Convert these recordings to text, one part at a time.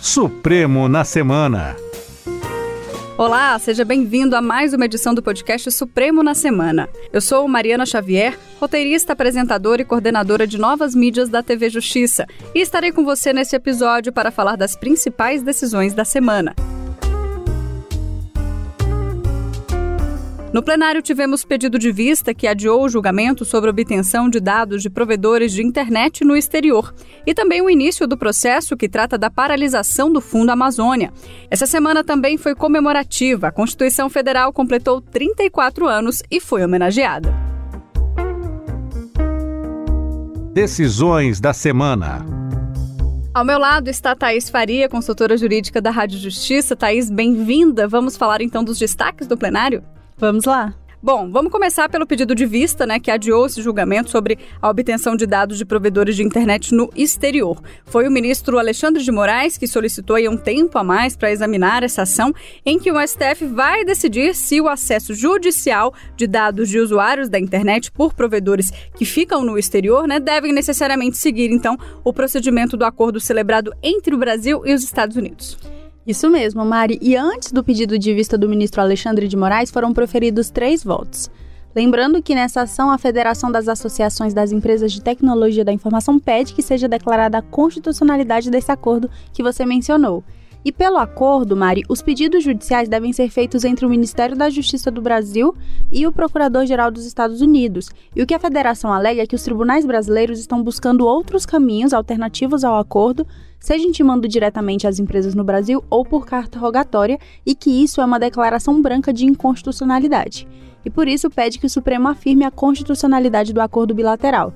Supremo na Semana. Olá, seja bem-vindo a mais uma edição do podcast Supremo na Semana. Eu sou Mariana Xavier, roteirista, apresentadora e coordenadora de novas mídias da TV Justiça, e estarei com você nesse episódio para falar das principais decisões da semana. No plenário, tivemos pedido de vista que adiou o julgamento sobre obtenção de dados de provedores de internet no exterior e também o início do processo que trata da paralisação do Fundo Amazônia. Essa semana também foi comemorativa. A Constituição Federal completou 34 anos e foi homenageada. Decisões da semana. Ao meu lado está Thaís Faria, consultora jurídica da Rádio Justiça. Thaís, bem-vinda. Vamos falar então dos destaques do plenário? Vamos lá. Bom, vamos começar pelo pedido de vista, né, que adiou esse julgamento sobre a obtenção de dados de provedores de internet no exterior. Foi o ministro Alexandre de Moraes que solicitou aí um tempo a mais para examinar essa ação, em que o STF vai decidir se o acesso judicial de dados de usuários da internet por provedores que ficam no exterior, né, devem necessariamente seguir então o procedimento do acordo celebrado entre o Brasil e os Estados Unidos. Isso mesmo, Mari. E antes do pedido de vista do ministro Alexandre de Moraes, foram proferidos três votos. Lembrando que nessa ação, a Federação das Associações das Empresas de Tecnologia da Informação pede que seja declarada a constitucionalidade desse acordo que você mencionou. E pelo acordo, Mari, os pedidos judiciais devem ser feitos entre o Ministério da Justiça do Brasil e o Procurador-Geral dos Estados Unidos. E o que a federação alega é que os tribunais brasileiros estão buscando outros caminhos alternativos ao acordo, seja intimando diretamente as empresas no Brasil ou por carta rogatória, e que isso é uma declaração branca de inconstitucionalidade. E por isso pede que o Supremo afirme a constitucionalidade do acordo bilateral.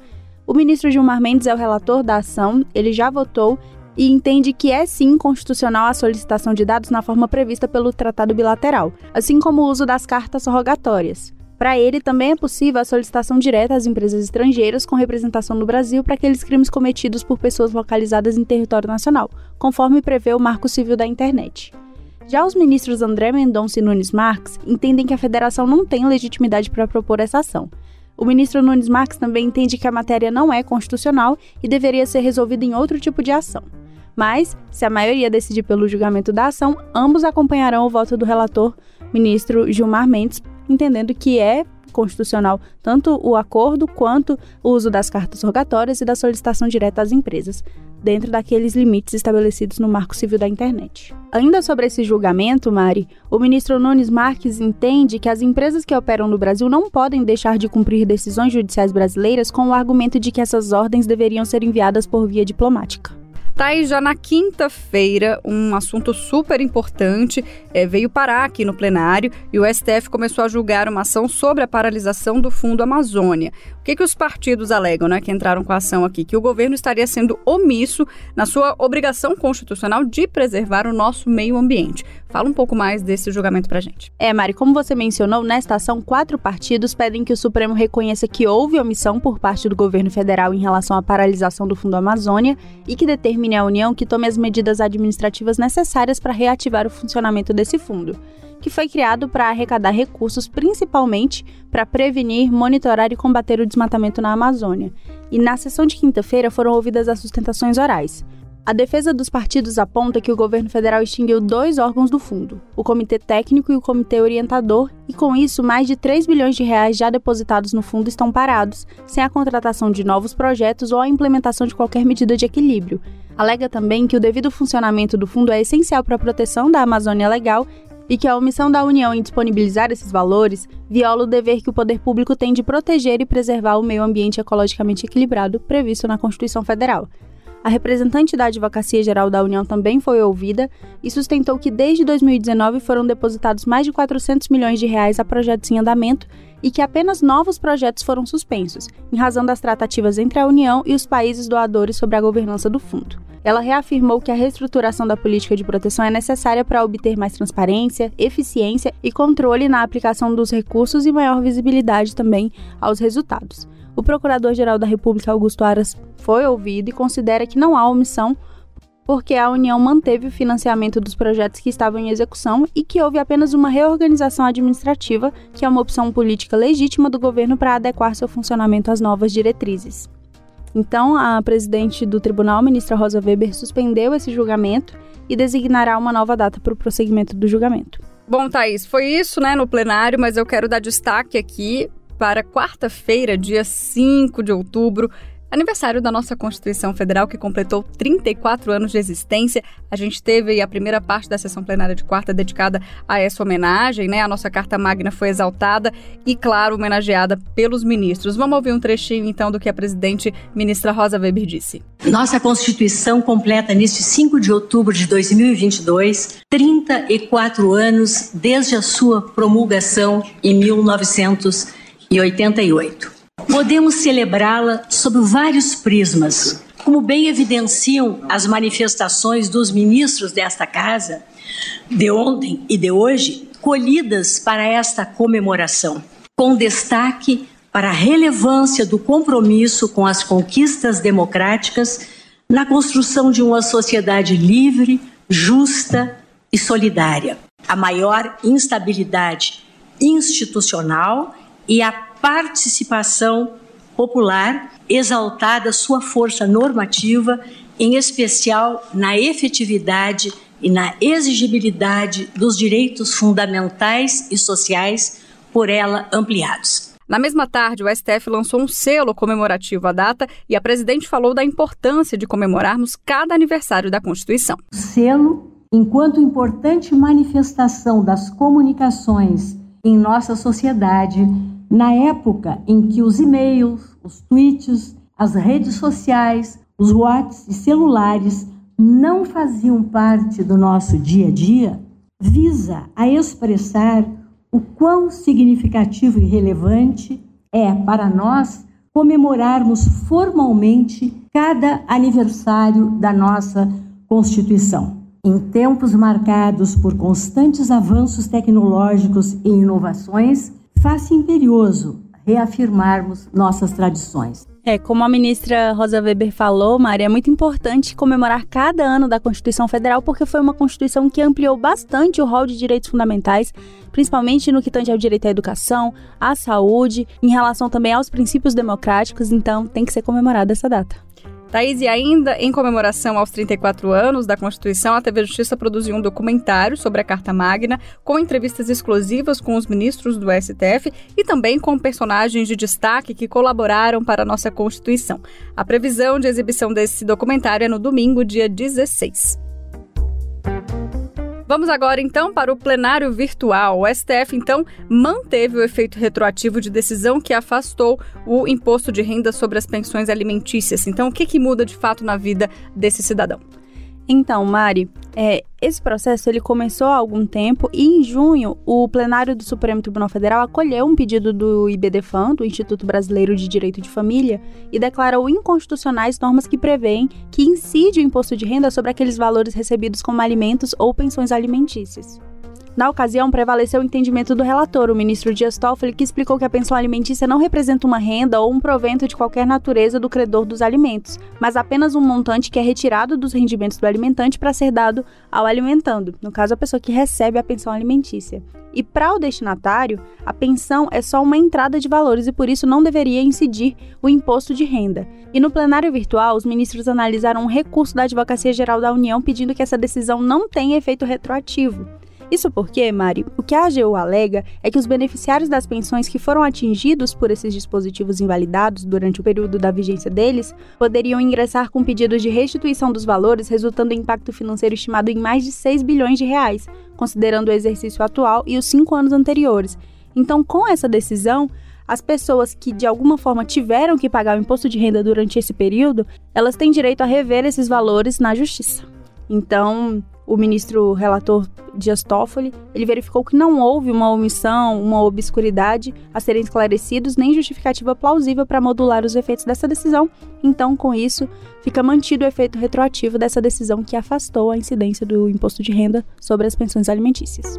O ministro Gilmar Mendes é o relator da ação, ele já votou e entende que é sim constitucional a solicitação de dados na forma prevista pelo tratado bilateral, assim como o uso das cartas rogatórias. Para ele, também é possível a solicitação direta às empresas estrangeiras com representação no Brasil para aqueles crimes cometidos por pessoas localizadas em território nacional, conforme prevê o Marco Civil da Internet. Já os ministros André Mendonça e Nunes Marques entendem que a federação não tem legitimidade para propor essa ação. O ministro Nunes Marques também entende que a matéria não é constitucional e deveria ser resolvida em outro tipo de ação. Mas, se a maioria decidir pelo julgamento da ação, ambos acompanharão o voto do relator, ministro Gilmar Mendes, entendendo que é constitucional tanto o acordo quanto o uso das cartas rogatórias e da solicitação direta às empresas, dentro daqueles limites estabelecidos no Marco Civil da Internet. Ainda sobre esse julgamento, Mari, o ministro Nunes Marques entende que as empresas que operam no Brasil não podem deixar de cumprir decisões judiciais brasileiras com o argumento de que essas ordens deveriam ser enviadas por via diplomática. Tá aí já na quinta-feira um assunto super importante é, veio parar aqui no plenário e o STF começou a julgar uma ação sobre a paralisação do Fundo Amazônia. O que, que os partidos alegam, né, que entraram com a ação aqui? Que o governo estaria sendo omisso na sua obrigação constitucional de preservar o nosso meio ambiente. Fala um pouco mais desse julgamento pra gente. É, Mari, como você mencionou, nesta ação, quatro partidos pedem que o Supremo reconheça que houve omissão por parte do governo federal em relação à paralisação do Fundo Amazônia e que determine à União que tome as medidas administrativas necessárias para reativar o funcionamento desse fundo que foi criado para arrecadar recursos principalmente para prevenir, monitorar e combater o desmatamento na Amazônia. E na sessão de quinta-feira foram ouvidas as sustentações orais. A defesa dos partidos aponta que o governo federal extinguiu dois órgãos do fundo, o Comitê Técnico e o Comitê Orientador, e com isso mais de 3 bilhões de reais já depositados no fundo estão parados, sem a contratação de novos projetos ou a implementação de qualquer medida de equilíbrio. Alega também que o devido funcionamento do fundo é essencial para a proteção da Amazônia Legal e que a omissão da União em disponibilizar esses valores viola o dever que o poder público tem de proteger e preservar o meio ambiente ecologicamente equilibrado previsto na Constituição Federal. A representante da Advocacia Geral da União também foi ouvida e sustentou que desde 2019 foram depositados mais de 400 milhões de reais a projetos em andamento e que apenas novos projetos foram suspensos, em razão das tratativas entre a União e os países doadores sobre a governança do fundo. Ela reafirmou que a reestruturação da política de proteção é necessária para obter mais transparência, eficiência e controle na aplicação dos recursos e maior visibilidade também aos resultados. O Procurador-Geral da República, Augusto Aras, foi ouvido e considera que não há omissão porque a União manteve o financiamento dos projetos que estavam em execução e que houve apenas uma reorganização administrativa, que é uma opção política legítima do governo para adequar seu funcionamento às novas diretrizes. Então, a presidente do tribunal, ministra Rosa Weber, suspendeu esse julgamento e designará uma nova data para o prosseguimento do julgamento. Bom, Thaís, foi isso, né, no plenário, mas eu quero dar destaque aqui para quarta-feira, dia 5 de outubro, aniversário da nossa Constituição Federal, que completou 34 anos de existência. A gente teve a primeira parte da sessão plenária de quarta dedicada a essa homenagem, né? A nossa Carta Magna foi exaltada e, claro, homenageada pelos ministros. Vamos ouvir um trechinho, então, do que a presidente ministra Rosa Weber disse. Nossa Constituição completa, neste 5 de outubro de 2022, 34 anos desde a sua promulgação em 1988. Podemos celebrá-la sob vários prismas. Como bem evidenciam as manifestações dos ministros desta casa, de ontem e de hoje, colhidas para esta comemoração, com destaque para a relevância do compromisso com as conquistas democráticas na construção de uma sociedade livre, justa e solidária. A maior instabilidade institucional e a participação popular, exaltada sua força normativa, em especial na efetividade e na exigibilidade dos direitos fundamentais e sociais por ela ampliados. Na mesma tarde, o STF lançou um selo comemorativo à data e a presidente falou da importância de comemorarmos cada aniversário da Constituição. O selo, enquanto importante manifestação das comunicações em nossa sociedade, na época em que os e-mails, os tweets, as redes sociais, os WhatsApp e celulares não faziam parte do nosso dia a dia, visa a expressar o quão significativo e relevante é para nós comemorarmos formalmente cada aniversário da nossa Constituição. Em tempos marcados por constantes avanços tecnológicos e inovações, faz-se imperioso reafirmarmos nossas tradições. É, como a ministra Rosa Weber falou, Maria, é muito importante comemorar cada ano da Constituição Federal, porque foi uma Constituição que ampliou bastante o rol de direitos fundamentais, principalmente no que tange ao direito à educação, à saúde, em relação também aos princípios democráticos, então tem que ser comemorada essa data. Thaís, e ainda em comemoração aos 34 anos da Constituição, a TV Justiça produziu um documentário sobre a Carta Magna, com entrevistas exclusivas com os ministros do STF e também com personagens de destaque que colaboraram para a nossa Constituição. A previsão de exibição desse documentário é no domingo, dia 16. Vamos agora então para o plenário virtual. O STF então manteve o efeito retroativo de decisão que afastou o imposto de renda sobre as pensões alimentícias. Então, o que, que muda de fato na vida desse cidadão? Então, Mari, é, esse processo ele começou há algum tempo e em junho o plenário do Supremo Tribunal Federal acolheu um pedido do IBDFAM, do Instituto Brasileiro de Direito de Família, e declarou inconstitucionais normas que prevêem que incide o imposto de renda sobre aqueles valores recebidos como alimentos ou pensões alimentícias. Na ocasião, prevaleceu o entendimento do relator, o ministro Dias Toffoli, que explicou que a pensão alimentícia não representa uma renda ou um provento de qualquer natureza do credor dos alimentos, mas apenas um montante que é retirado dos rendimentos do alimentante para ser dado ao alimentando, no caso, a pessoa que recebe a pensão alimentícia. E para o destinatário, a pensão é só uma entrada de valores e por isso não deveria incidir o imposto de renda. E no plenário virtual, os ministros analisaram um recurso da Advocacia Geral da União pedindo que essa decisão não tenha efeito retroativo. Isso porque, Mari, o que a AGU alega é que os beneficiários das pensões que foram atingidos por esses dispositivos invalidados durante o período da vigência deles poderiam ingressar com pedidos de restituição dos valores, resultando em impacto financeiro estimado em mais de 6 bilhões de reais, considerando o exercício atual e os cinco anos anteriores. Então, com essa decisão, as pessoas que de alguma forma tiveram que pagar o imposto de renda durante esse período, elas têm direito a rever esses valores na justiça. Então, o ministro relator Dias Toffoli, ele verificou que não houve uma omissão, uma obscuridade a serem esclarecidos, nem justificativa plausível para modular os efeitos dessa decisão. Então, com isso, fica mantido o efeito retroativo dessa decisão que afastou a incidência do imposto de renda sobre as pensões alimentícias.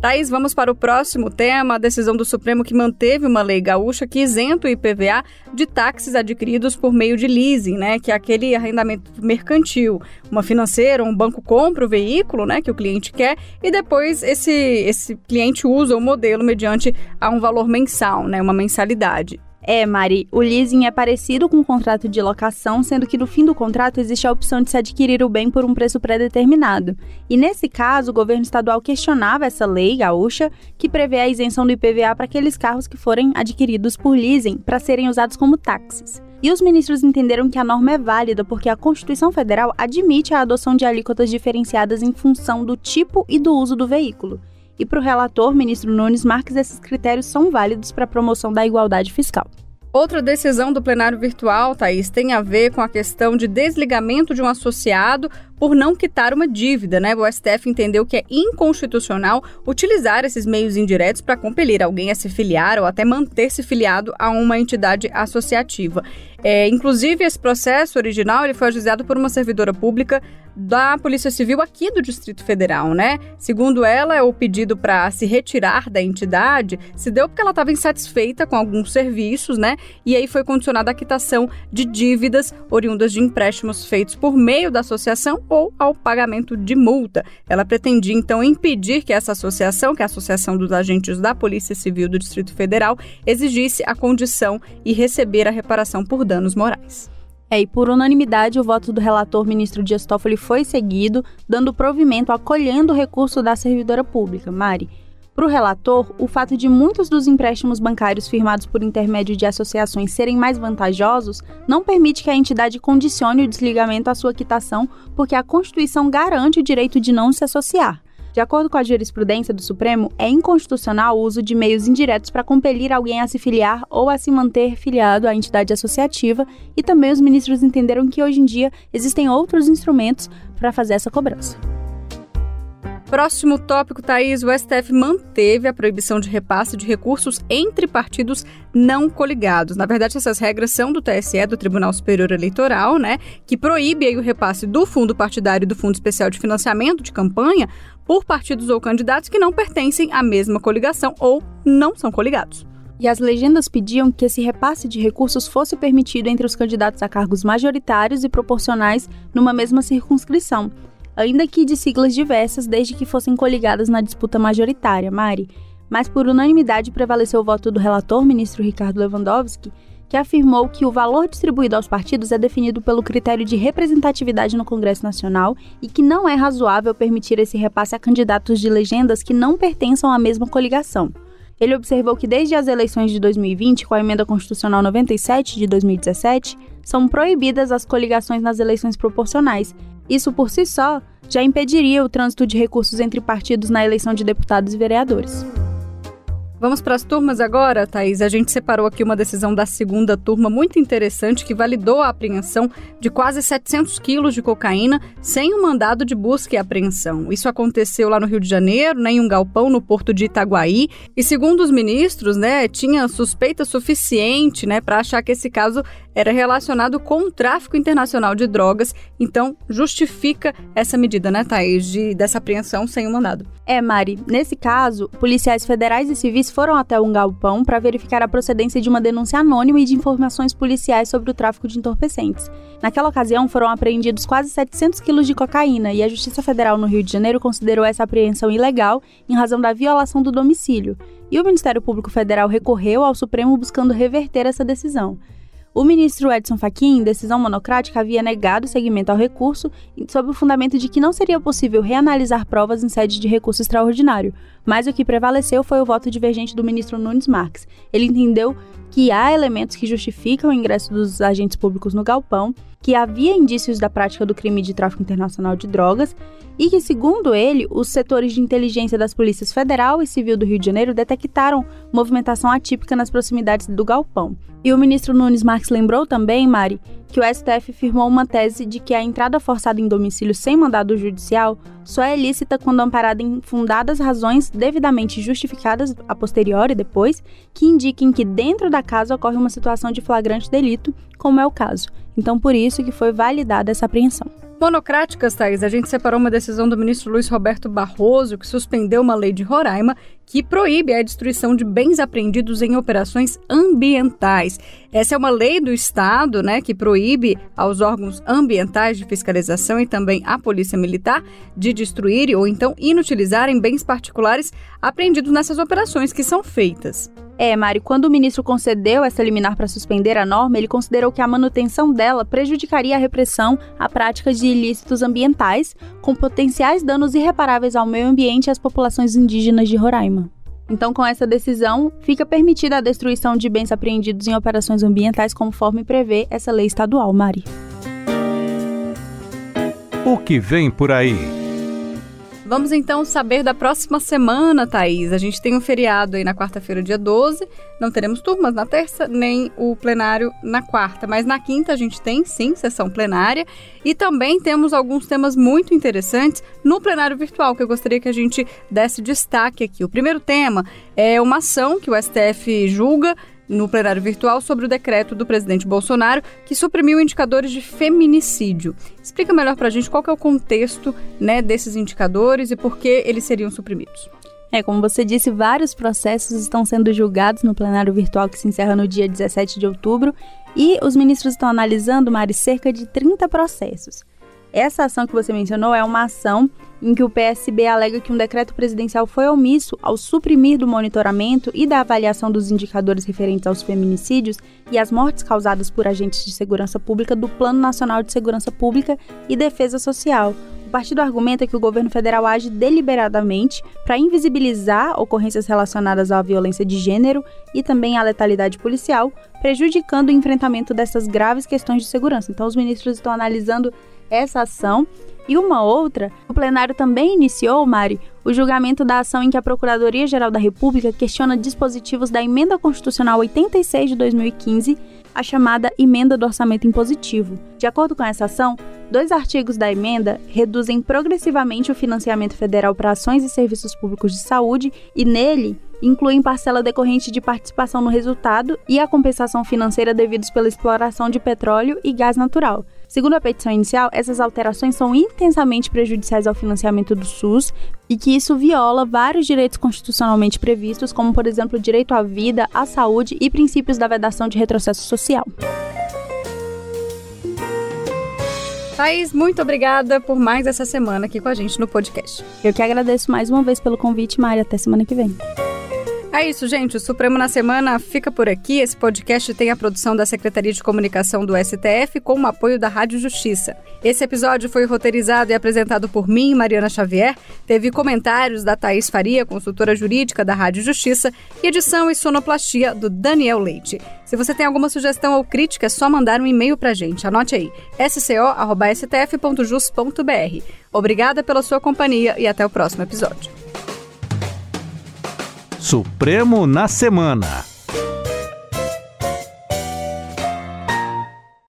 Thaís, vamos para o próximo tema, a decisão do Supremo que manteve uma lei gaúcha que isenta o IPVA de táxis adquiridos por meio de leasing, né, que é aquele arrendamento mercantil. Uma financeira, um banco compra o veículo, né, que o cliente quer e depois esse esse cliente usa o modelo mediante a um valor mensal, né, uma mensalidade. É, Mari, o leasing é parecido com o contrato de locação, sendo que no fim do contrato existe a opção de se adquirir o bem por um preço pré-determinado. E nesse caso, o governo estadual questionava essa lei gaúcha, que prevê a isenção do IPVA para aqueles carros que forem adquiridos por leasing para serem usados como táxis. E os ministros entenderam que a norma é válida porque a Constituição Federal admite a adoção de alíquotas diferenciadas em função do tipo e do uso do veículo. E para o relator, ministro Nunes Marques, esses critérios são válidos para a promoção da igualdade fiscal. Outra decisão do plenário virtual, Thaís, tem a ver com a questão de desligamento de um associado por não quitar uma dívida, né? O STF entendeu que é inconstitucional utilizar esses meios indiretos para compelir alguém a se filiar ou até manter-se filiado a uma entidade associativa. É, inclusive, esse processo original ele foi ajuizado por uma servidora pública da Polícia Civil aqui do Distrito Federal, né? Segundo ela, o pedido para se retirar da entidade se deu porque ela estava insatisfeita com alguns serviços, né? E aí foi condicionada a quitação de dívidas oriundas de empréstimos feitos por meio da associação ou ao pagamento de multa. Ela pretendia então impedir que essa associação, que é a Associação dos Agentes da Polícia Civil do Distrito Federal, exigisse a condição e receber a reparação por danos morais. É, e por unanimidade, o voto do relator ministro Dias Toffoli foi seguido, dando provimento acolhendo o recurso da servidora pública, Mari. Para o relator, o fato de muitos dos empréstimos bancários firmados por intermédio de associações serem mais vantajosos não permite que a entidade condicione o desligamento à sua quitação, porque a Constituição garante o direito de não se associar. De acordo com a jurisprudência do Supremo, é inconstitucional o uso de meios indiretos para compelir alguém a se filiar ou a se manter filiado à entidade associativa, e também os ministros entenderam que hoje em dia existem outros instrumentos para fazer essa cobrança. Próximo tópico, Thaís, o STF manteve a proibição de repasse de recursos entre partidos não coligados. Na verdade, essas regras são do TSE, do Tribunal Superior Eleitoral, né, que proíbe o repasse do fundo partidário e do Fundo Especial de Financiamento de Campanha por partidos ou candidatos que não pertencem à mesma coligação ou não são coligados. E as legendas pediam que esse repasse de recursos fosse permitido entre os candidatos a cargos majoritários e proporcionais numa mesma circunscrição ainda que de siglas diversas, desde que fossem coligadas na disputa majoritária, Mari. Mas por unanimidade prevaleceu o voto do relator, ministro Ricardo Lewandowski, que afirmou que o valor distribuído aos partidos é definido pelo critério de representatividade no Congresso Nacional e que não é razoável permitir esse repasse a candidatos de legendas que não pertençam à mesma coligação. Ele observou que desde as eleições de 2020, com a emenda constitucional 97 de 2017, são proibidas as coligações nas eleições proporcionais. Isso por si só já impediria o trânsito de recursos entre partidos na eleição de deputados e vereadores. Vamos para as turmas agora, Thaís. A gente separou aqui uma decisão da segunda turma muito interessante que validou a apreensão de quase 700 quilos de cocaína sem um mandado de busca e apreensão. Isso aconteceu lá no Rio de Janeiro, né, em um galpão no porto de Itaguaí. E segundo os ministros, né, tinha suspeita suficiente né, para achar que esse caso era relacionado com o tráfico internacional de drogas. Então, justifica essa medida, né, Thaís, de, dessa apreensão sem um mandado. É, Mari. Nesse caso, policiais federais e civis foram até um galpão para verificar a procedência de uma denúncia anônima e de informações policiais sobre o tráfico de entorpecentes. Naquela ocasião, foram apreendidos quase 700 quilos de cocaína e a Justiça Federal no Rio de Janeiro considerou essa apreensão ilegal em razão da violação do domicílio. E o Ministério Público Federal recorreu ao Supremo buscando reverter essa decisão. O ministro Edson Fachin, em decisão monocrática, havia negado o seguimento ao recurso sob o fundamento de que não seria possível reanalisar provas em sede de recurso extraordinário, mas o que prevaleceu foi o voto divergente do ministro Nunes Marques. Ele entendeu que há elementos que justificam o ingresso dos agentes públicos no galpão, que havia indícios da prática do crime de tráfico internacional de drogas e que, segundo ele, os setores de inteligência das polícias federal e civil do Rio de Janeiro detectaram movimentação atípica nas proximidades do galpão. E o ministro Nunes Marques lembrou também, Mari, que o STF firmou uma tese de que a entrada forçada em domicílio sem mandado judicial só é lícita quando amparada em fundadas razões devidamente justificadas a posteriori depois, que indiquem que dentro da casa ocorre uma situação de flagrante delito, como é o caso. Então, por isso que foi validada essa apreensão. Monocráticas, Thais, a gente separou uma decisão do ministro Luiz Roberto Barroso, que suspendeu uma lei de Roraima que proíbe a destruição de bens apreendidos em operações ambientais. Essa é uma lei do Estado, né, que proíbe aos órgãos ambientais de fiscalização e também à Polícia Militar de destruir ou então inutilizarem bens particulares apreendidos nessas operações que são feitas. É, Mari, quando o ministro concedeu essa liminar para suspender a norma, ele considerou que a manutenção dela prejudicaria a repressão a práticas de ilícitos ambientais, com potenciais danos irreparáveis ao meio ambiente e às populações indígenas de Roraima. Então, com essa decisão, fica permitida a destruição de bens apreendidos em operações ambientais, conforme prevê essa lei estadual, Mari. O que vem por aí? Vamos então saber da próxima semana, Thaís. A gente tem um feriado aí na quarta-feira, dia 12. Não teremos turmas na terça, nem o plenário na quarta. Mas na quinta a gente tem, sim, sessão plenária. E também temos alguns temas muito interessantes no plenário virtual, que eu gostaria que a gente desse destaque aqui. O primeiro tema é uma ação que o STF julga no plenário virtual sobre o decreto do presidente Bolsonaro que suprimiu indicadores de feminicídio. Explica melhor para a gente qual é o contexto né, desses indicadores e por que eles seriam suprimidos. É, como você disse, vários processos estão sendo julgados no plenário virtual que se encerra no dia 17 de outubro e os ministros estão analisando, Mari, cerca de 30 processos. Essa ação que você mencionou é uma ação em que o PSB alega que um decreto presidencial foi omisso ao suprimir do monitoramento e da avaliação dos indicadores referentes aos feminicídios e às mortes causadas por agentes de segurança pública do Plano Nacional de Segurança Pública e Defesa Social. O partido argumenta que o governo federal age deliberadamente para invisibilizar ocorrências relacionadas à violência de gênero e também à letalidade policial, prejudicando o enfrentamento dessas graves questões de segurança. Então, os ministros estão analisando essa ação. E uma outra, o plenário também iniciou, Mari, o julgamento da ação em que a Procuradoria-Geral da República questiona dispositivos da Emenda Constitucional 86 de 2015, a chamada Emenda do Orçamento Impositivo. De acordo com essa ação, dois artigos da emenda reduzem progressivamente o financiamento federal para ações e serviços públicos de saúde e, nele, incluem parcela decorrente de participação no resultado e a compensação financeira devidos pela exploração de petróleo e gás natural. Segundo a petição inicial, essas alterações são intensamente prejudiciais ao financiamento do SUS e que isso viola vários direitos constitucionalmente previstos, como, por exemplo, o direito à vida, à saúde e princípios da vedação de retrocesso social. Thaís, muito obrigada por mais essa semana aqui com a gente no podcast. Eu que agradeço mais uma vez pelo convite, Mari. Até semana que vem. É isso, gente. O Supremo na Semana fica por aqui. Esse podcast tem a produção da Secretaria de Comunicação do STF com o apoio da Rádio Justiça. Esse episódio foi roteirizado e apresentado por mim, Mariana Xavier. Teve comentários da Thaís Faria, consultora jurídica da Rádio Justiça, e edição e sonoplastia do Daniel Leite. Se você tem alguma sugestão ou crítica, é só mandar um e-mail pra gente. Anote aí: sco.stf.jus.br. Obrigada pela sua companhia e até o próximo episódio. Supremo na Semana.